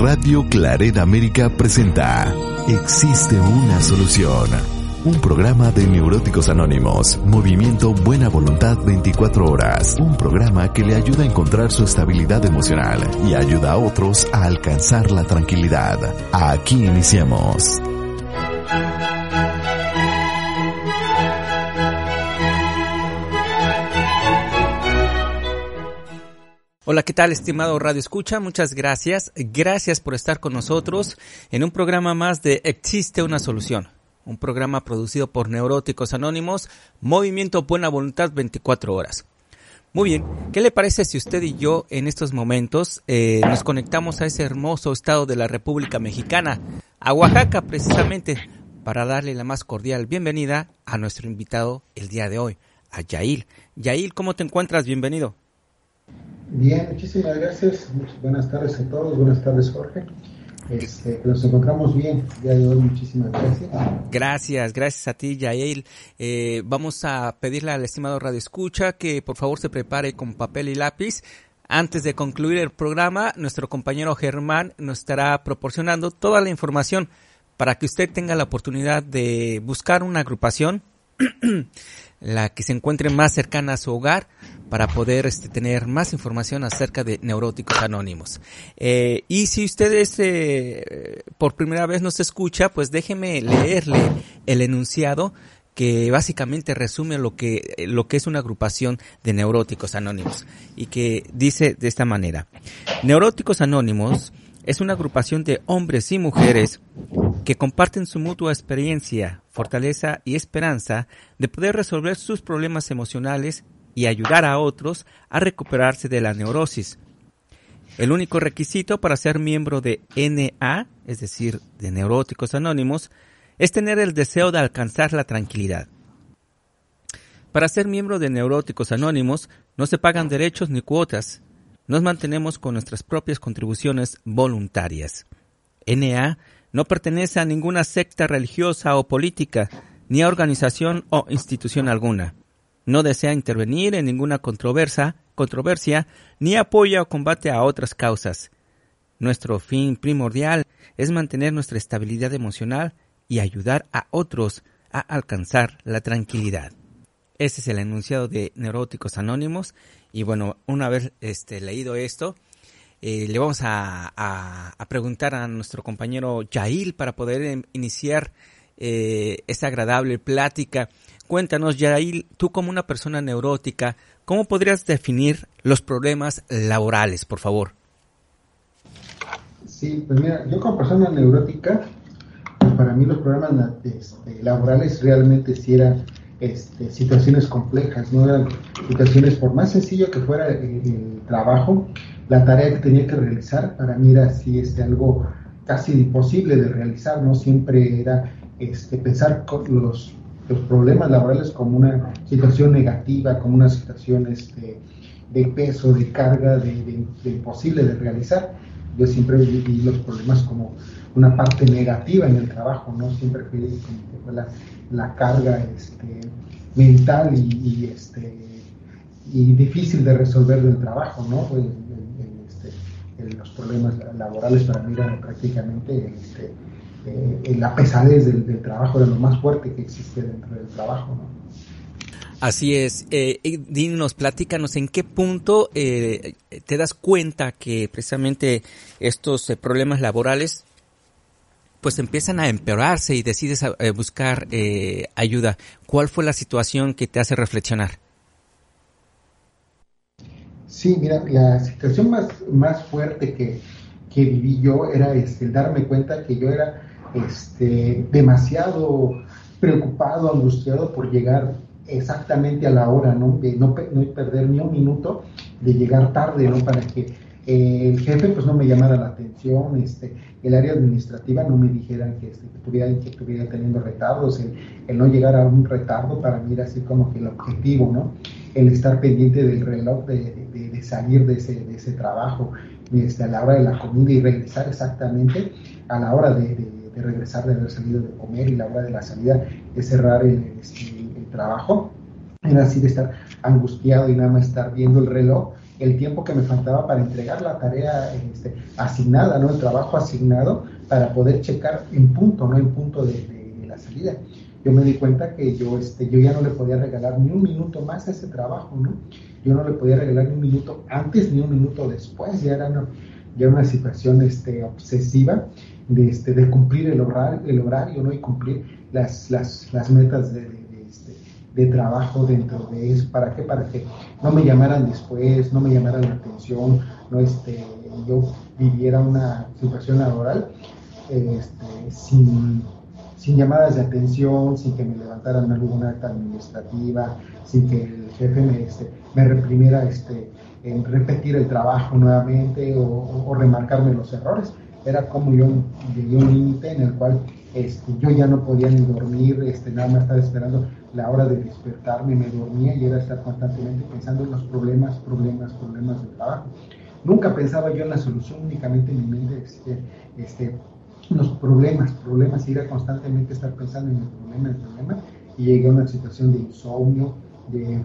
Radio Claret América presenta Existe una solución. Un programa de Neuróticos Anónimos, Movimiento Buena Voluntad 24 horas. Un programa que le ayuda a encontrar su estabilidad emocional y ayuda a otros a alcanzar la tranquilidad. Aquí iniciamos. Hola, ¿qué tal, estimado Radio Escucha? Muchas gracias. Gracias por estar con nosotros en un programa más de Existe una solución. Un programa producido por Neuróticos Anónimos, Movimiento Buena Voluntad 24 horas. Muy bien, ¿qué le parece si usted y yo en estos momentos eh, nos conectamos a ese hermoso estado de la República Mexicana, a Oaxaca precisamente, para darle la más cordial bienvenida a nuestro invitado el día de hoy, a Yail. Yail, ¿cómo te encuentras? Bienvenido. Bien, muchísimas gracias. buenas tardes a todos. Buenas tardes, Jorge. Este, nos encontramos bien. Ya de muchísimas gracias. Gracias, gracias a ti, Yael. Eh, vamos a pedirle al estimado Radio Escucha que por favor se prepare con papel y lápiz. Antes de concluir el programa, nuestro compañero Germán nos estará proporcionando toda la información para que usted tenga la oportunidad de buscar una agrupación la que se encuentre más cercana a su hogar para poder este, tener más información acerca de neuróticos anónimos. Eh, y si usted eh, por primera vez nos escucha, pues déjeme leerle el enunciado que básicamente resume lo que, lo que es una agrupación de neuróticos anónimos y que dice de esta manera. Neuróticos anónimos es una agrupación de hombres y mujeres que comparten su mutua experiencia, fortaleza y esperanza de poder resolver sus problemas emocionales y ayudar a otros a recuperarse de la neurosis. El único requisito para ser miembro de NA, es decir, de Neuróticos Anónimos, es tener el deseo de alcanzar la tranquilidad. Para ser miembro de Neuróticos Anónimos no se pagan derechos ni cuotas, nos mantenemos con nuestras propias contribuciones voluntarias. NA no pertenece a ninguna secta religiosa o política, ni a organización o institución alguna. No desea intervenir en ninguna controversia, controversia ni apoya o combate a otras causas. Nuestro fin primordial es mantener nuestra estabilidad emocional y ayudar a otros a alcanzar la tranquilidad. Ese es el enunciado de Neuróticos Anónimos y bueno, una vez este, leído esto, eh, le vamos a, preguntar a nuestro compañero Yail para poder em, iniciar eh, esta agradable plática. Cuéntanos, Yail, tú como una persona neurótica, ¿cómo podrías definir los problemas laborales, por favor? Sí, pues mira, yo como persona neurótica, para mí los problemas este, laborales realmente sí eran este, situaciones complejas, no eran situaciones, por más sencillo que fuera el, trabajo, la tarea que tenía que realizar, para mí era así este, algo casi imposible de realizar, no siempre era este, pensar los, los problemas laborales como una situación negativa, como una situación este, de peso, de carga, de, imposible de realizar. Yo siempre vi los problemas como una parte negativa en el trabajo, ¿no? Siempre como la, la carga este, mental y, este, y difícil de resolver del trabajo, ¿no? Pues, este, los problemas laborales para mí eran prácticamente este, eh, la pesadez del, trabajo, de lo más fuerte que existe dentro del trabajo, ¿no? Así es. Eh, dinos, platícanos, ¿en qué punto eh, te das cuenta que precisamente estos eh, problemas laborales pues empiezan a empeorarse y decides eh, buscar eh, ayuda. ¿Cuál fue la situación que te hace reflexionar? Sí, mira, la situación más, más fuerte que, viví yo era este, darme cuenta que yo era este, demasiado preocupado, angustiado por llegar exactamente a la hora, ¿no? No, no perder ni un minuto de llegar tarde, ¿no? Para que el jefe pues no me llamara la atención, este, el área administrativa no me dijera que, este, estuviera, teniendo retardos, el, no llegar a un retardo para mí era así como que el objetivo, ¿no? El estar pendiente del reloj de, salir de ese, de ese trabajo este, a la hora de la comida y regresar exactamente a la hora de, regresar de haber salido de comer y la hora de la salida de cerrar el, este, el trabajo. Era así de estar angustiado y nada más estar viendo el reloj el tiempo que me faltaba para entregar la tarea este, asignada, ¿no? El trabajo asignado para poder checar en punto, ¿no? En punto de, la salida. Yo me di cuenta que yo, este, yo ya no le podía regalar ni un minuto más ese trabajo, ¿no? Yo no le podía regalar ni un minuto antes ni un minuto después, ya era una, ya una situación este, obsesiva de, este, de cumplir el horario, el horario ¿no? y cumplir las, las, las metas de, de, trabajo dentro de eso. ¿Para qué? Para que no me llamaran después, no me llamaran la atención, no este, yo viviera una situación laboral este, sin, sin llamadas de atención, sin que me levantaran alguna acta administrativa, sin que el jefe me, este, me reprimiera este, en repetir el trabajo nuevamente o, o remarcarme los errores era como yo llegué a un límite en el cual este, yo ya no podía ni dormir, este, nada más estaba esperando la hora de despertarme, me dormía y era estar constantemente pensando en los problemas, problemas, problemas del trabajo. Nunca pensaba yo en la solución, únicamente en mi mente este, este, los problemas, problemas, y era constantemente estar pensando en el problema, el problema, y llegué a una situación de insomnio, de,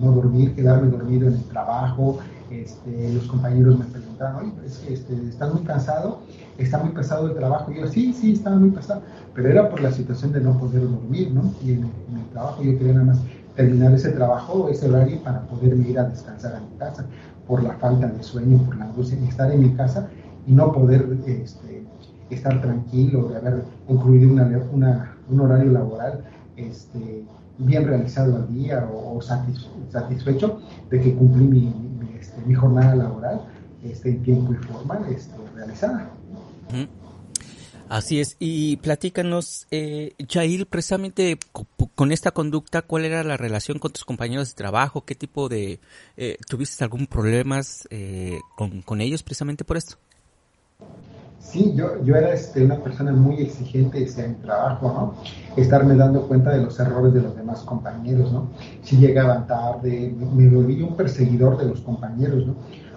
no dormir, quedarme dormido en el trabajo. Este, los compañeros me preguntaban, oye, es que este, estás muy cansado, está muy pesado el trabajo. Yo, sí, sí, estaba muy pesado, pero era por la situación de no poder dormir, ¿no? Y en, el trabajo yo quería nada más terminar ese trabajo, ese horario, para poderme ir a descansar a mi casa, por la falta de sueño, por la angustia, estar en mi casa y no poder este, estar tranquilo, de haber concluido una, un horario laboral. Este, bien realizado al día o, satisfecho de que cumplí mi, este, jornada laboral este, en tiempo y este, realizada. Así es, y platícanos, eh, Jair, precisamente con esta conducta, ¿cuál era la relación con tus compañeros de trabajo? ¿Qué tipo de, eh, tuviste algún problemas eh, con, con ellos precisamente por esto? Sí, yo, yo era este, una persona muy exigente en mi trabajo, ¿no? Estarme dando cuenta de los errores de los demás compañeros, ¿no? Si llegaban tarde, me, volví un perseguidor de los compañeros, ¿no?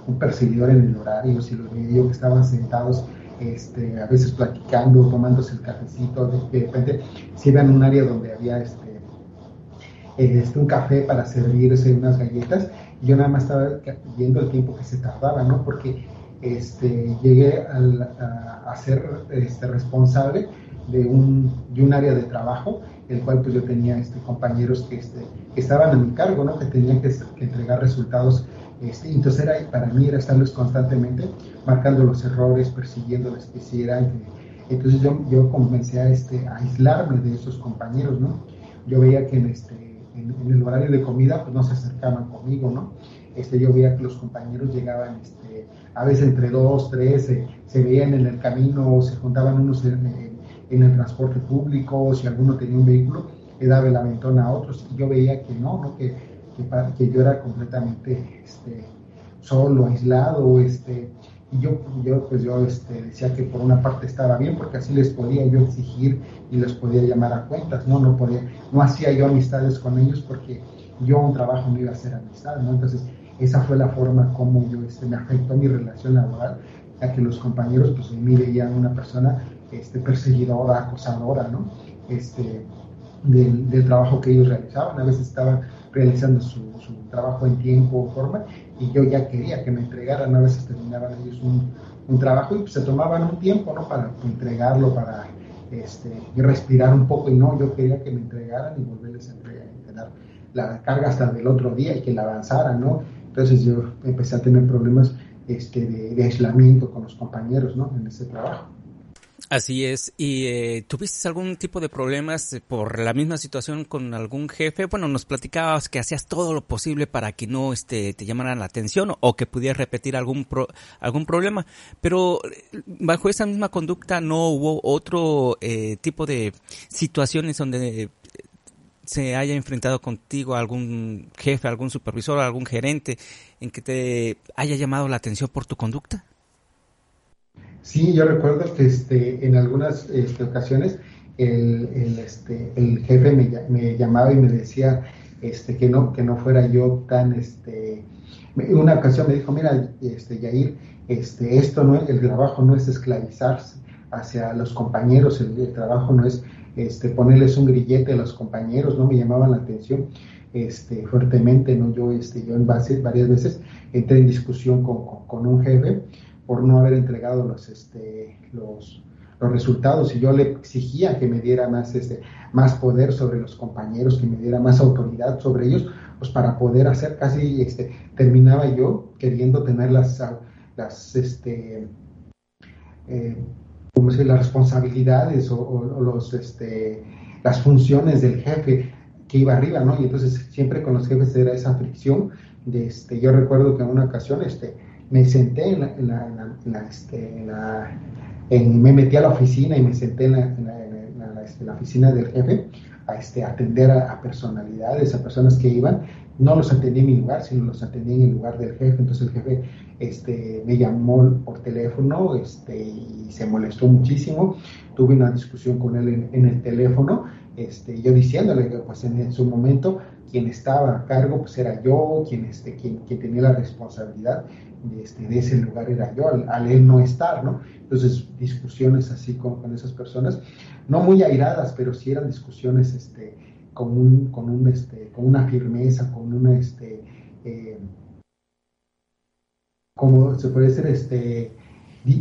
Un perseguidor en el horario, si los veía que estaban sentados este, a veces platicando, tomándose el cafecito, de, repente si iban a un área donde había este, este, un café para servirse unas galletas, yo nada más estaba viendo el tiempo que se tardaba, ¿no? Porque este, llegué a, ser este, responsable de un, de un área de trabajo, el cual pues yo tenía este, compañeros que, este, estaban a mi cargo, ¿no? que tenían que, entregar resultados. Este, entonces era, para mí era estarles constantemente marcando los errores, persiguiéndoles que hicieran. entonces yo, yo comencé a, este, a aislarme de esos compañeros, ¿no? Yo veía que en, este, en, el horario de comida pues no se acercaban conmigo, ¿no? Este, yo veía que los compañeros llegaban este, a veces entre dos, tres, se veían en el camino, se juntaban unos en, el transporte público, si alguno tenía un vehículo, le daba el aventón a otros, y yo veía que no, ¿no? Que, que, yo era completamente este, solo, aislado, este, y yo, yo pues yo este, decía que por una parte estaba bien, porque así les podía yo exigir y les podía llamar a cuentas, ¿no? No, podía, no hacía yo amistades con ellos porque yo un trabajo no iba a hacer amistad, ¿no? Entonces, esa fue la forma como yo este, me afectó mi relación laboral, ya que los compañeros pues me veían una persona este, perseguidora, acosadora, ¿no? Este, del, trabajo que ellos realizaban. A veces estaban realizando su, trabajo en tiempo o forma y yo ya quería que me entregaran. A veces terminaban ellos un, trabajo y pues, se tomaban un tiempo, ¿no? Para entregarlo, para este, respirar un poco y no, yo quería que me entregaran y volverles a entregar, la carga hasta del otro día y que la avanzaran, ¿no? Entonces yo empecé a tener problemas este, de, aislamiento con los compañeros, ¿no? En ese trabajo. Así es. ¿Y eh, tuviste algún tipo de problemas por la misma situación con algún jefe? Bueno, nos platicabas que hacías todo lo posible para que no este, te llamaran la atención o que pudieras repetir algún algún problema, pero eh, bajo esa misma conducta no hubo otro eh, tipo de situaciones donde se haya enfrentado contigo algún jefe, algún supervisor, algún gerente en que te haya llamado la atención por tu conducta? Sí, yo recuerdo que este, en algunas este, ocasiones el, este, el jefe me, llamaba y me decía este, que, no, que no fuera yo tan... Este, una ocasión me dijo, mira, este, Yair, este, esto no el trabajo no es esclavizarse hacia los compañeros, el trabajo no es este, ponerles un grillete a los compañeros, no me llamaban la atención. este, fuertemente, ¿no? Yo, este, yo en base, varias veces entré en discusión con, con, un jefe por no haber entregado los, este, los, los resultados y yo le exigía que me diera más, este, más poder sobre los compañeros, que me diera más autoridad sobre ellos, pues para poder hacer casi, este, terminaba yo queriendo tener las, las, este, eh, las responsabilidades o, los, este, las funciones del jefe que iba arriba, ¿no? Y entonces siempre con los jefes era esa fricción. De, este, yo recuerdo que en una ocasión este, me senté en la, en la, en la, este, en la me metí a la oficina y me senté en la, este, oficina del jefe a este, atender a, personalidades, a personas que iban. No los atendí en mi lugar, sino los atendí en el lugar del jefe. Entonces el jefe este, me llamó por teléfono este, y se molestó muchísimo. Tuve una discusión con él en, el teléfono, este, yo diciéndole que pues, en, su momento quien estaba a cargo pues era yo, quien, este, quien, tenía la responsabilidad de, este, de ese lugar era yo, al, él no estar, ¿no? Entonces, discusiones así con, con, esas personas, no muy airadas, pero sí eran discusiones este, con, un, con, un, este, con una firmeza, con una, este, eh, como se puede decir, este,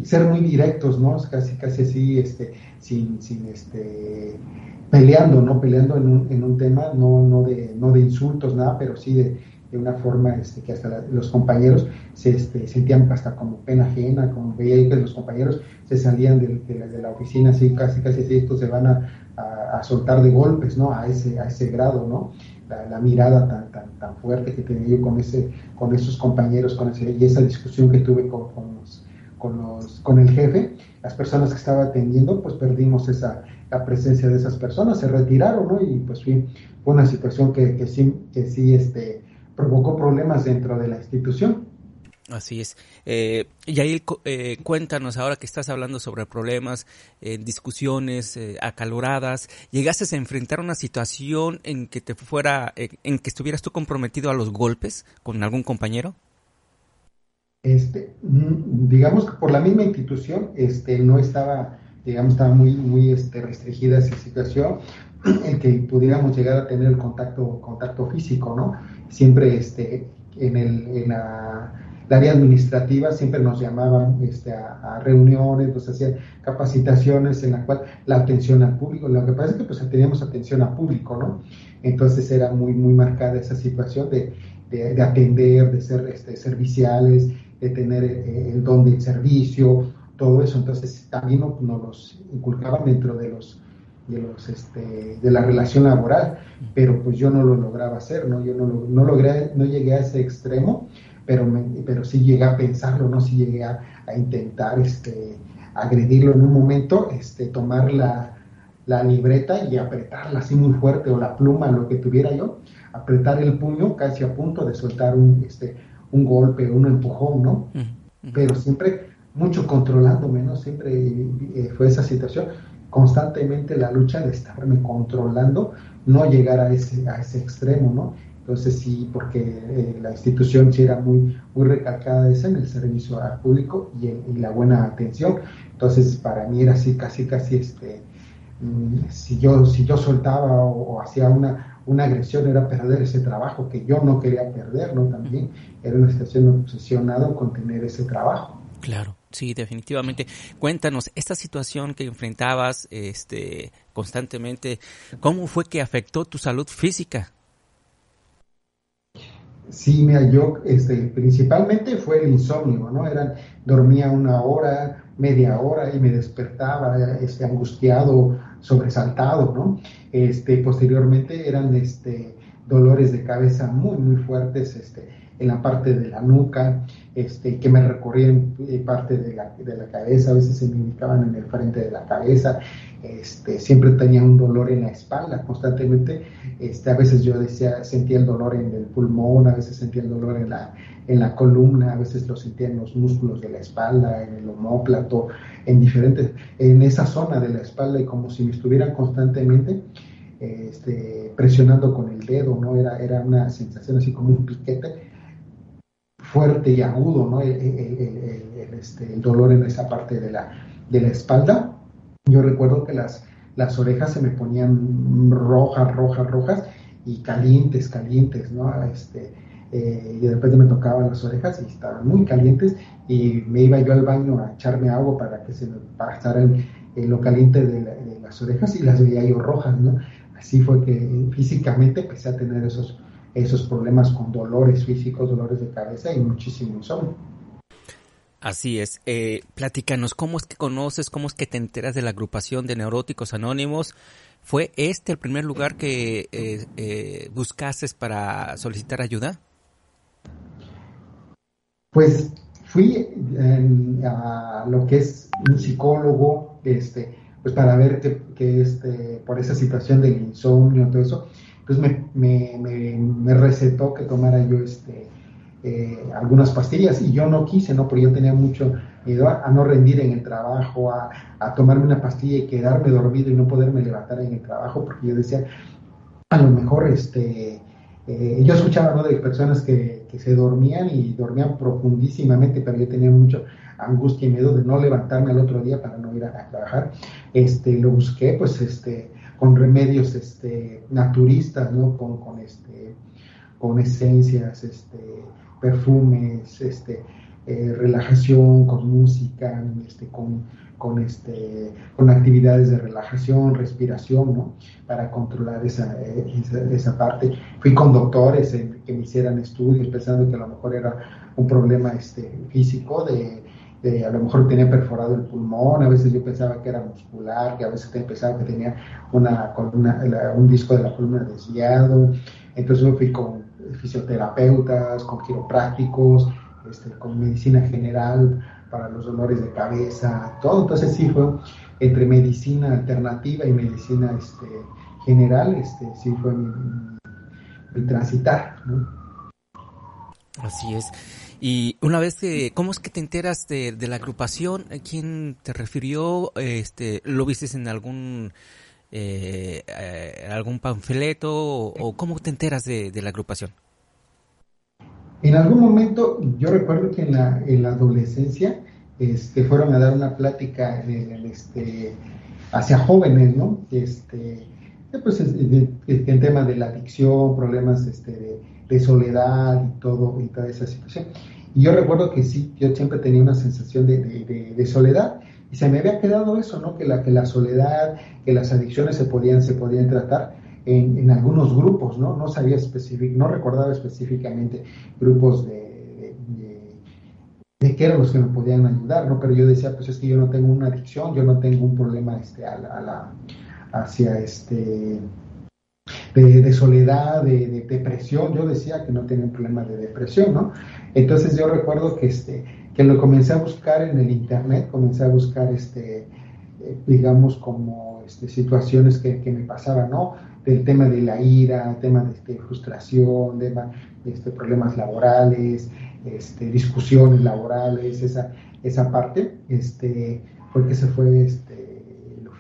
ser muy directos, ¿no? Casi, casi así, este, sin, sin, este, peleando, ¿no? Peleando en un, en un tema, no, no, de, no de insultos, nada, pero sí de, de una forma este, que hasta los compañeros se este, sentían hasta como pena ajena, como veía que los compañeros se salían de, la, oficina así, casi, casi así, estos se van a, soltar de golpes, ¿no? A ese, a ese grado, ¿no? La, mirada tan, tan, tan fuerte que tenía yo con, ese, con esos compañeros, con ese, y esa discusión que tuve con, con, los, con, el jefe, las personas que estaba atendiendo, pues perdimos esa, la presencia de esas personas, se retiraron, ¿no? Y pues fue, fue una situación que, que sí, que sí, este, provocó problemas dentro de la institución. Así es. Eh, Yael, eh, cuéntanos ahora que estás hablando sobre problemas, eh, discusiones eh, acaloradas. ¿Llegaste a enfrentar una situación en que te fuera, en que estuvieras tú comprometido a los golpes con algún compañero? Este, mm, digamos que por la misma institución, este, no estaba, digamos, estaba muy, muy este, restringida esa situación, el que pudiéramos llegar a tener el contacto, contacto físico, ¿no? Siempre este, en, el, en la, área administrativa siempre nos llamaban este, a, reuniones, nos hacían capacitaciones en la cual la atención al público, lo que pasa es que pues teníamos atención al público, ¿no? Entonces era muy, muy marcada esa situación de, de, atender, de ser este, serviciales, de tener eh, el don del servicio, todo eso. Entonces también nos, nos los inculcaban dentro de los de, los, este, de la relación laboral, pero pues yo no lo lograba hacer, ¿no? Yo no, no logré, no llegué a ese extremo, pero, pero sí llegué a pensarlo, ¿no? Sí llegué a, intentar este, agredirlo en un momento, este, tomar la, la libreta y apretarla así muy fuerte, o la pluma, lo que tuviera yo, apretar el puño casi a punto de soltar un, este, un golpe, un empujón, ¿no? Pero siempre mucho controlándome, ¿no? Siempre eh, fue esa situación constantemente la lucha de estarme controlando, no llegar a ese, a ese extremo, ¿no? Entonces sí, porque eh, la institución sí era muy, muy recalcada esa en el servicio al público y, la buena atención. Entonces para mí era así, casi, casi, este, mm, si, yo, si yo soltaba o, hacía una, una agresión era perder ese trabajo que yo no quería perder, ¿no? También era una situación obsesionada con tener ese trabajo. Claro. Sí, definitivamente. Cuéntanos, esta situación que enfrentabas este, constantemente, ¿cómo fue que afectó tu salud física? Sí, mira, yo este, principalmente fue el insomnio, ¿no? Eran, dormía una hora, media hora y me despertaba este, angustiado, sobresaltado, ¿no? Este, posteriormente eran este, dolores de cabeza muy, muy fuertes, este, en la parte de la nuca, este, que me recorrían eh, parte de la, de la, cabeza, a veces se me ubicaban en el frente de la cabeza, este, siempre tenía un dolor en la espalda constantemente, este, a veces yo decía, sentía el dolor en el pulmón, a veces sentía el dolor en la, en la columna, a veces lo sentía en los músculos de la espalda, en el homóplato, en diferentes, en esa zona de la espalda y como si me estuvieran constantemente este, presionando con el dedo, ¿no? Era, era una sensación así como un piquete fuerte y agudo, ¿no? El, este, el, dolor en esa parte de la, de la espalda. Yo recuerdo que las, las orejas se me ponían rojas, rojas, rojas y calientes, calientes, ¿no? Este, eh, y de repente me tocaban las orejas y estaban muy calientes y me iba yo al baño a echarme agua para que se me pasara lo caliente de, las orejas y las veía yo rojas, ¿no? Así fue que físicamente empecé a tener esos, esos problemas con dolores físicos, dolores de cabeza y muchísimo insomnio. Así es. Eh, platícanos, ¿cómo es que conoces, cómo es que te enteras de la agrupación de neuróticos anónimos? ¿Fue este el primer lugar que eh, eh, buscases para solicitar ayuda? Pues fui a lo que es un psicólogo, este, pues para ver que, este, por esa situación del insomnio, todo eso, pues me, me, me recetó que tomara yo este, eh, algunas pastillas y yo no quise, ¿no? Porque yo tenía mucho miedo a, no rendir en el trabajo, a, tomarme una pastilla y quedarme dormido y no poderme levantar en el trabajo, porque yo decía, a lo mejor, este, eh, yo escuchaba, ¿no? De personas que, que, se dormían y dormían profundísimamente, pero yo tenía mucho angustia y miedo de no levantarme al otro día para no ir a, trabajar. Este, lo busqué, pues, este, con remedios, este, naturistas, ¿no? Con, con este, con esencias, este, perfumes, este, eh, relajación con música, este, con, con, este, con actividades de relajación, respiración, ¿no? Para controlar esa, eh, esa, parte. Fui con doctores que me hicieran estudios pensando que a lo mejor era un problema este, físico de, a lo mejor tenía perforado el pulmón, a veces yo pensaba que era muscular, que a veces pensaba que tenía una, un disco de la columna desviado, entonces yo fui con fisioterapeutas, con quiroprácticos, este, con medicina general para los dolores de cabeza, todo. Entonces sí fue entre medicina alternativa y medicina este, general, este, sí fue mi, transitar. Así es. Y una vez que, ¿cómo es que te enteras de, la agrupación? ¿Quién te refirió? Este, ¿Lo viste en algún eh, eh, algún panfleto o, cómo te enteras de, la agrupación? En algún momento, yo recuerdo que en la, en la adolescencia este, fueron a dar una plática este, hacia jóvenes, ¿no? Este, pues, en tema de la adicción, problemas este, de, soledad y todo, y toda esa situación. Y yo recuerdo que sí, yo siempre tenía una sensación de, de soledad y se me había quedado eso, ¿no? Que la, que la soledad, que las adicciones se podían, se podían tratar en, en algunos grupos, ¿no? No sabía específico, no recordaba específicamente grupos de, de, qué que me podían ayudar, ¿no? Pero yo decía, pues es que yo no tengo una adicción, yo no tengo un problema este, a la, hacia este de, soledad, de, depresión. Yo decía que no tenía un problema de depresión, ¿no? Entonces yo recuerdo que este que lo comencé a buscar en el internet, comencé a buscar este eh, digamos como este, situaciones que, me pasaban, ¿no? Del tema de la ira, tema de frustración, de, este, problemas laborales, este, discusiones laborales, esa, esa parte, este, fue que se fue, este,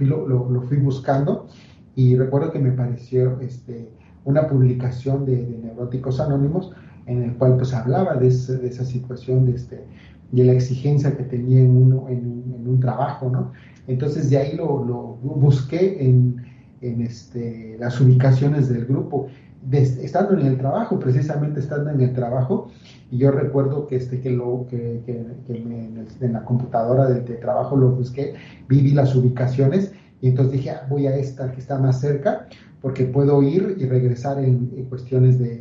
lo, lo, fui buscando y recuerdo que me pareció este, una publicación de, Neuróticos Anónimos en el cual pues hablaba de, de esa situación de, este, de la exigencia que tenía en, uno, en, un trabajo, ¿no? Entonces de ahí lo, lo busqué en, en este, las ubicaciones del grupo, estando en el trabajo, precisamente estando en el trabajo, y yo recuerdo que, este, que, lo, que, que, en, la computadora de, trabajo lo busqué, vi, las ubicaciones, y entonces dije, ah, voy a esta que está más cerca, porque puedo ir y regresar en, cuestiones de,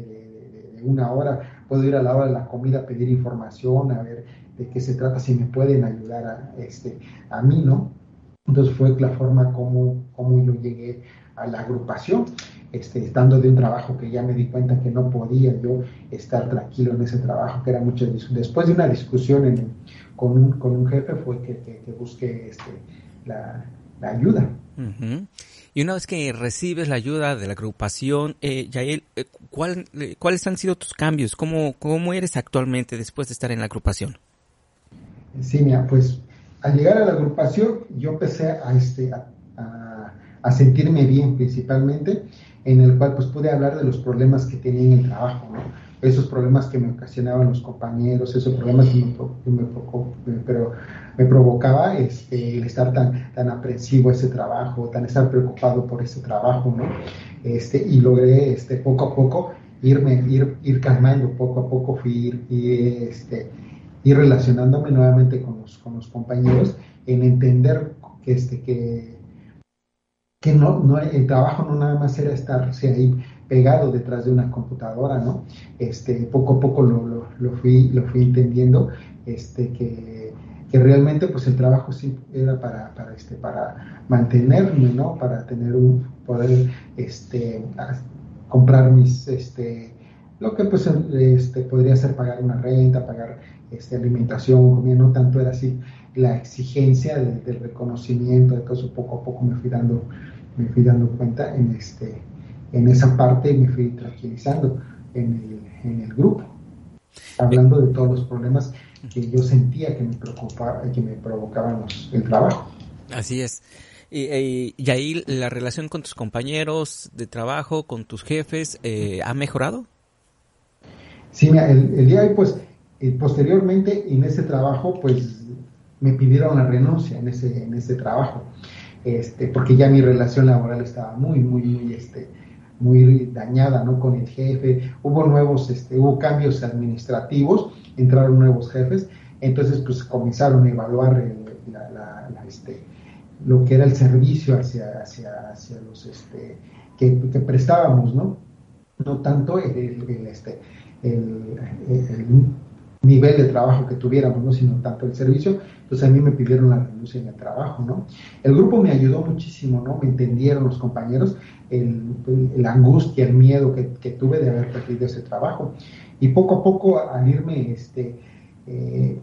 de, una hora, puedo ir a la hora de la comida a pedir información, a ver de qué se trata, si me pueden ayudar a, este, a mí, ¿no? Entonces fue la forma como, como yo llegué a la agrupación, este, estando de un trabajo que ya me di cuenta que no podía yo estar tranquilo en ese trabajo, que era mucho después de una discusión con, un, con un jefe fue que, busqué este, la, ayuda. Y una vez que recibes la ayuda de la agrupación, eh, Yael, eh, ¿cuál, eh, ¿cuáles han sido tus cambios? ¿Cómo, ¿Cómo eres actualmente después de estar en la agrupación? Sí, mira, pues al llegar a la agrupación yo empecé a, este, a, sentirme bien principalmente, en el cual pues pude hablar de los problemas que tenía en el trabajo, ¿no? esos problemas que me ocasionaban los compañeros, esos problemas que me, pero me provocaba este, el estar tan, tan aprensivo ese trabajo, tan estar preocupado por ese trabajo, ¿no? Este, y logré este, poco a poco irme, ir, ir calmando, poco a poco fui ir, este, ir relacionándome nuevamente con los, con los compañeros en entender que, este, que, que no, no, el trabajo no nada más era estarse ahí pegado detrás de una computadora, ¿no? Este, poco a poco lo, lo, fui, lo fui entendiendo, este, que, que, realmente pues el trabajo sí era para, para, este, para mantenerme, ¿no? Para tener un, poder, este, comprar mis, este, lo que pues este, podría ser pagar una renta, pagar este, alimentación, comida, no tanto era así la exigencia del reconocimiento, eso poco a poco me fui dando, me fui dando cuenta en este en esa parte me fui tranquilizando en el, grupo, hablando de todos los problemas que yo sentía que me preocupaba, que me provocaban el trabajo. Así es. Y, y, ahí la relación con tus compañeros de trabajo, con tus jefes, eh, ¿ha mejorado? Sí, el, día de hoy, pues, eh, posteriormente en ese trabajo, pues, me pidieron la renuncia en ese, en ese trabajo, este, porque ya mi relación laboral estaba muy, muy, muy, este, muy dañada ¿no? con el jefe, hubo nuevos, este, hubo cambios administrativos, entraron nuevos jefes, entonces pues comenzaron a evaluar este, lo que era el servicio hacia, hacia, hacia los este, que, prestábamos, ¿no? No tanto el, este, el, nivel de trabajo que tuviéramos, ¿no? sino tanto el servicio, pues a mí me pidieron la renuncia en el trabajo, ¿no? El grupo me ayudó muchísimo, ¿no? Me entendieron los compañeros, el, la angustia, el miedo que, tuve de haber perdido ese trabajo. Y poco a poco al irme, este, eh,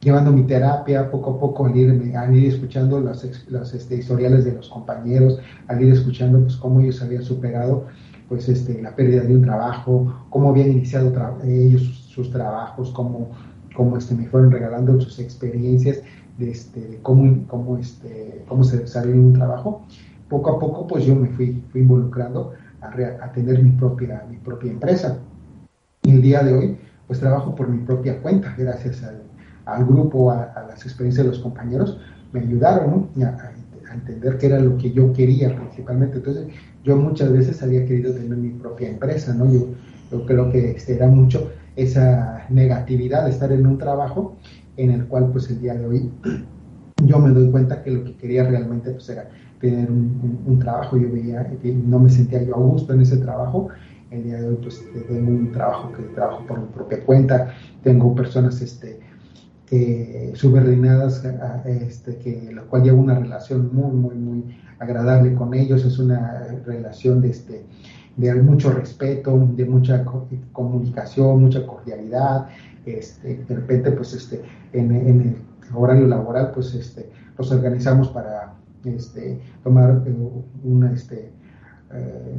llevando mi terapia, poco a poco al, irme, al ir escuchando las, este, historiales de los compañeros, al ir escuchando pues cómo ellos habían superado pues este, la pérdida de un trabajo, cómo habían iniciado ellos sus, trabajos, cómo, cómo este, me fueron regalando sus experiencias de, este, cómo, cómo, este, cómo se salió un trabajo. Poco a poco, pues yo me fui, fui involucrando a, a, tener mi propia, mi propia empresa. Y el día de hoy, pues trabajo por mi propia cuenta, gracias al, grupo, a, las experiencias de los compañeros, me ayudaron a, entender qué era lo que yo quería principalmente. Entonces, yo muchas veces había querido tener mi propia empresa, ¿no? Yo, yo creo que este, era mucho esa negatividad de estar en un trabajo en el cual, pues, el día de hoy yo me doy cuenta que lo que quería realmente, pues, era tener un, trabajo. Yo veía que no me sentía yo a gusto en ese trabajo. El día de hoy, pues, tengo un trabajo que trabajo por mi propia cuenta. Tengo personas, este, subordinadas, este, que la cual llevo una relación muy, muy, muy agradable con ellos, es una relación de, este, de mucho respeto, de mucha comunicación, mucha cordialidad, este, de repente pues este, en, el horario laboral pues este, nos organizamos para este, tomar eh, una, este, eh,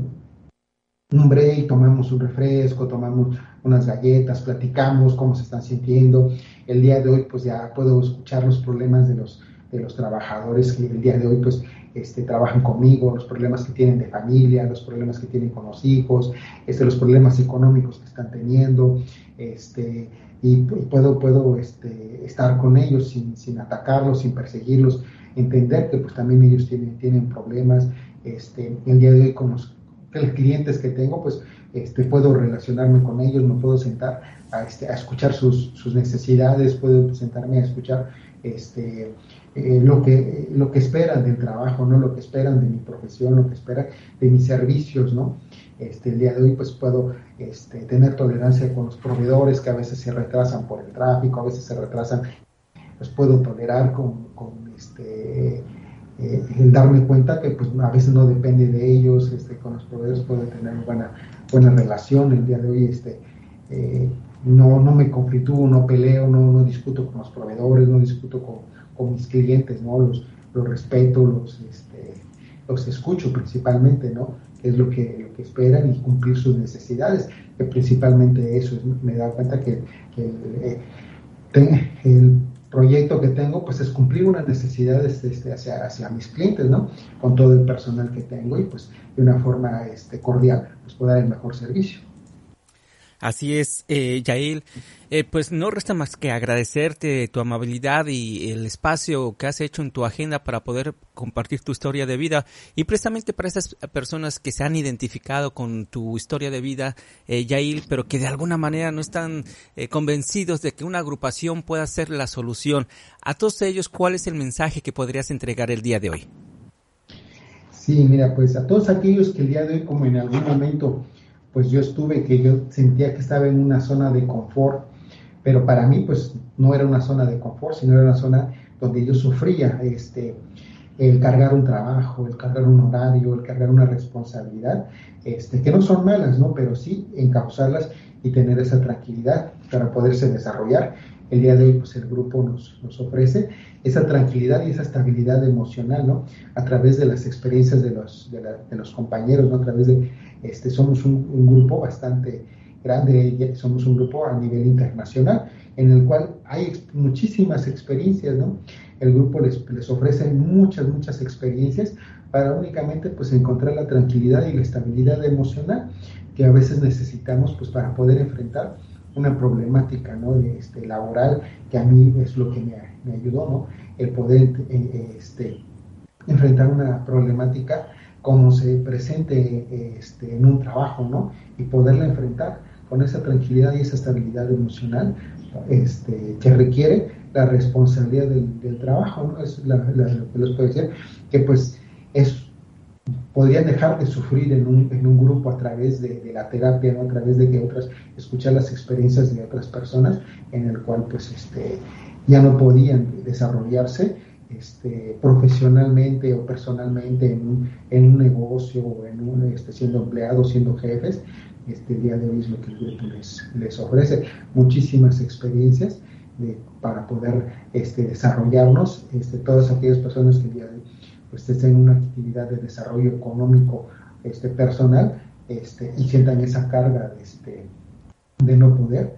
un break, tomamos un refresco, tomamos unas galletas, platicamos cómo se están sintiendo. El día de hoy, pues ya puedo escuchar los problemas de los, de los trabajadores que el día de hoy, pues este, trabajan conmigo, los problemas que tienen de familia, los problemas que tienen con los hijos, este, los problemas económicos que están teniendo, este, y, puedo, puedo este, estar con ellos sin, sin atacarlos, sin perseguirlos, entender que pues también ellos tienen, tienen problemas. Este, el día de hoy con los clientes que tengo, pues este, puedo relacionarme con ellos, me puedo sentar a, este, a escuchar sus, sus, necesidades, puedo sentarme a escuchar este, eh, lo, que, lo que esperan del trabajo, ¿no? lo que esperan de mi profesión, lo que esperan de mis servicios. ¿no? Este, el día de hoy pues puedo este, tener tolerancia con los proveedores que a veces se retrasan por el tráfico, a veces se retrasan, los puedo tolerar con, con este, eh, el darme cuenta que pues a veces no depende de ellos, este, con los proveedores puedo tener buena, buena relación el día de hoy, este, eh, no, no me conflictúo, no peleo, no, no discuto con los proveedores, no discuto con, con mis clientes, ¿no? Los, los respeto, los, este, los escucho principalmente, ¿no? es lo que, lo que esperan y cumplir sus necesidades, que principalmente eso, me da cuenta que, que eh, el proyecto que tengo, pues es cumplir unas necesidades este, hacia, hacia mis clientes, ¿no? Con todo el personal que tengo y pues de una forma este, cordial, pues poder dar el mejor servicio. Así es, eh, Yael. Eh, pues no resta más que agradecerte tu amabilidad y el espacio que has hecho en tu agenda para poder compartir tu historia de vida y precisamente para esas personas que se han identificado con tu historia de vida, eh, Yael, pero que de alguna manera no están eh, convencidos de que una agrupación pueda ser la solución. A todos ellos, ¿cuál es el mensaje que podrías entregar el día de hoy? Sí, mira, pues a todos aquellos que el día de hoy, como en algún momento pues yo estuve que yo sentía que estaba en una zona de confort, pero para mí pues no era una zona de confort, sino era una zona donde yo sufría este, el cargar un trabajo, el cargar un horario, el cargar una responsabilidad, este, que no son malas, ¿no? Pero sí encauzarlas y tener esa tranquilidad para poderse desarrollar. El día de hoy, pues el grupo nos, nos ofrece esa tranquilidad y esa estabilidad emocional, ¿no? A través de las experiencias de los, de, los compañeros, ¿no? A través de este, somos un, grupo bastante grande, somos un grupo a nivel internacional en el cual hay muchísimas experiencias, ¿no? El grupo les, les, ofrece muchas, muchas experiencias para únicamente pues encontrar la tranquilidad y la estabilidad emocional que a veces necesitamos pues para poder enfrentar una problemática, ¿no? Este, laboral que a mí es lo que me, me ayudó, ¿no? El poder eh, este, enfrentar una problemática como se presente este, en un trabajo, ¿no? Y poderla enfrentar con esa tranquilidad y esa estabilidad emocional este, que requiere la responsabilidad del, trabajo, ¿no? Es lo que les puedo decir, que pues es, podrían dejar de sufrir en un, en un grupo a través de, la terapia, ¿no? A través de que otras, escuchar las experiencias de otras personas en el cual pues este, ya no podían desarrollarse este, profesionalmente o personalmente en un, en un negocio o en un, este, siendo empleados, siendo jefes, este día de hoy es lo que el grupo les, ofrece, muchísimas experiencias de, para poder este, desarrollarnos, este, todas aquellas personas que el día de hoy pues, estén en una actividad de desarrollo económico este, personal este, y sientan esa carga este, de no poder,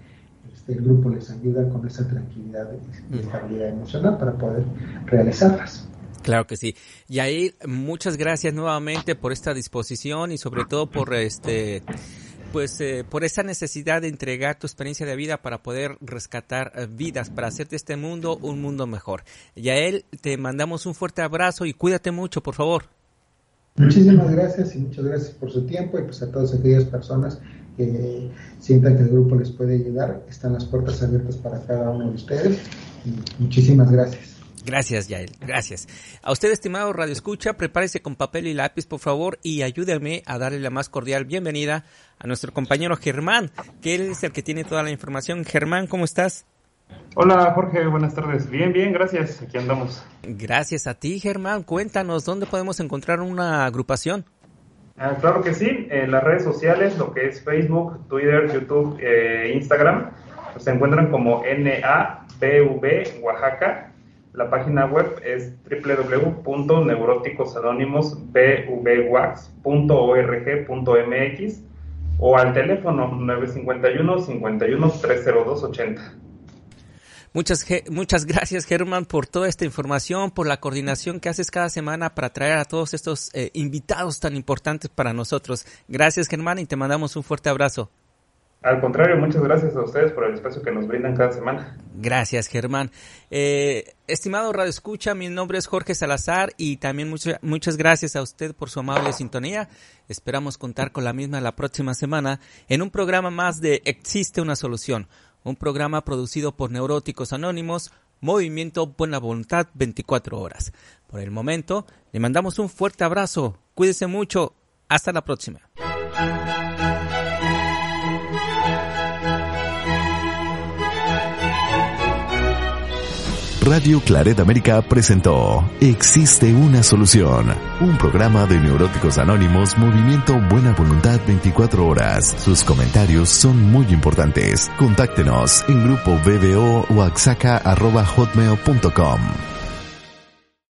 el grupo les ayuda con esa tranquilidad y estabilidad emocional para poder realizarlas. Claro que sí. Y ahí muchas gracias nuevamente por esta disposición y sobre todo por este pues eh, por esa necesidad de entregar tu experiencia de vida para poder rescatar eh, vidas, para hacer de este mundo un mundo mejor. Y a él te mandamos un fuerte abrazo y cuídate mucho, por favor. Muchísimas gracias y muchas gracias por su tiempo y pues a todas aquellas personas que sientan que el grupo les puede ayudar. Están las puertas abiertas para cada uno de ustedes. Y muchísimas gracias. Gracias, Yael. Gracias. A usted, estimado Radio Escucha, prepárese con papel y lápiz, por favor, y ayúdeme a darle la más cordial bienvenida a nuestro compañero Germán, que él es el que tiene toda la información. Germán, ¿cómo estás? Hola Jorge, buenas tardes. Bien, bien, gracias. Aquí andamos. Gracias a ti, Germán. Cuéntanos, ¿dónde podemos encontrar una agrupación? Ah, claro que sí, en las redes sociales, lo que es Facebook, Twitter, YouTube, eh, Instagram, pues, se encuentran como NABV Oaxaca. La página web es www.neuróticosanónimosbvwax.org.mx o al teléfono 951 51 302 80. Muchas, muchas gracias, Germán, por toda esta información, por la coordinación que haces cada semana para traer a todos estos eh, invitados tan importantes para nosotros. Gracias, Germán, y te mandamos un fuerte abrazo. Al contrario, muchas gracias a ustedes por el espacio que nos brindan cada semana. Gracias, Germán. Eh, estimado Radio Escucha, mi nombre es Jorge Salazar y también muchas gracias a usted por su amable sintonía. Esperamos contar con la misma la próxima semana en un programa más de Existe una solución un programa producido por Neuróticos Anónimos, Movimiento Buena Voluntad 24 horas. Por el momento, le mandamos un fuerte abrazo, cuídese mucho, hasta la próxima. Radio Claret América presentó Existe una solución, un programa de neuróticos anónimos Movimiento Buena Voluntad 24 horas. Sus comentarios son muy importantes. Contáctenos en grupo BBO.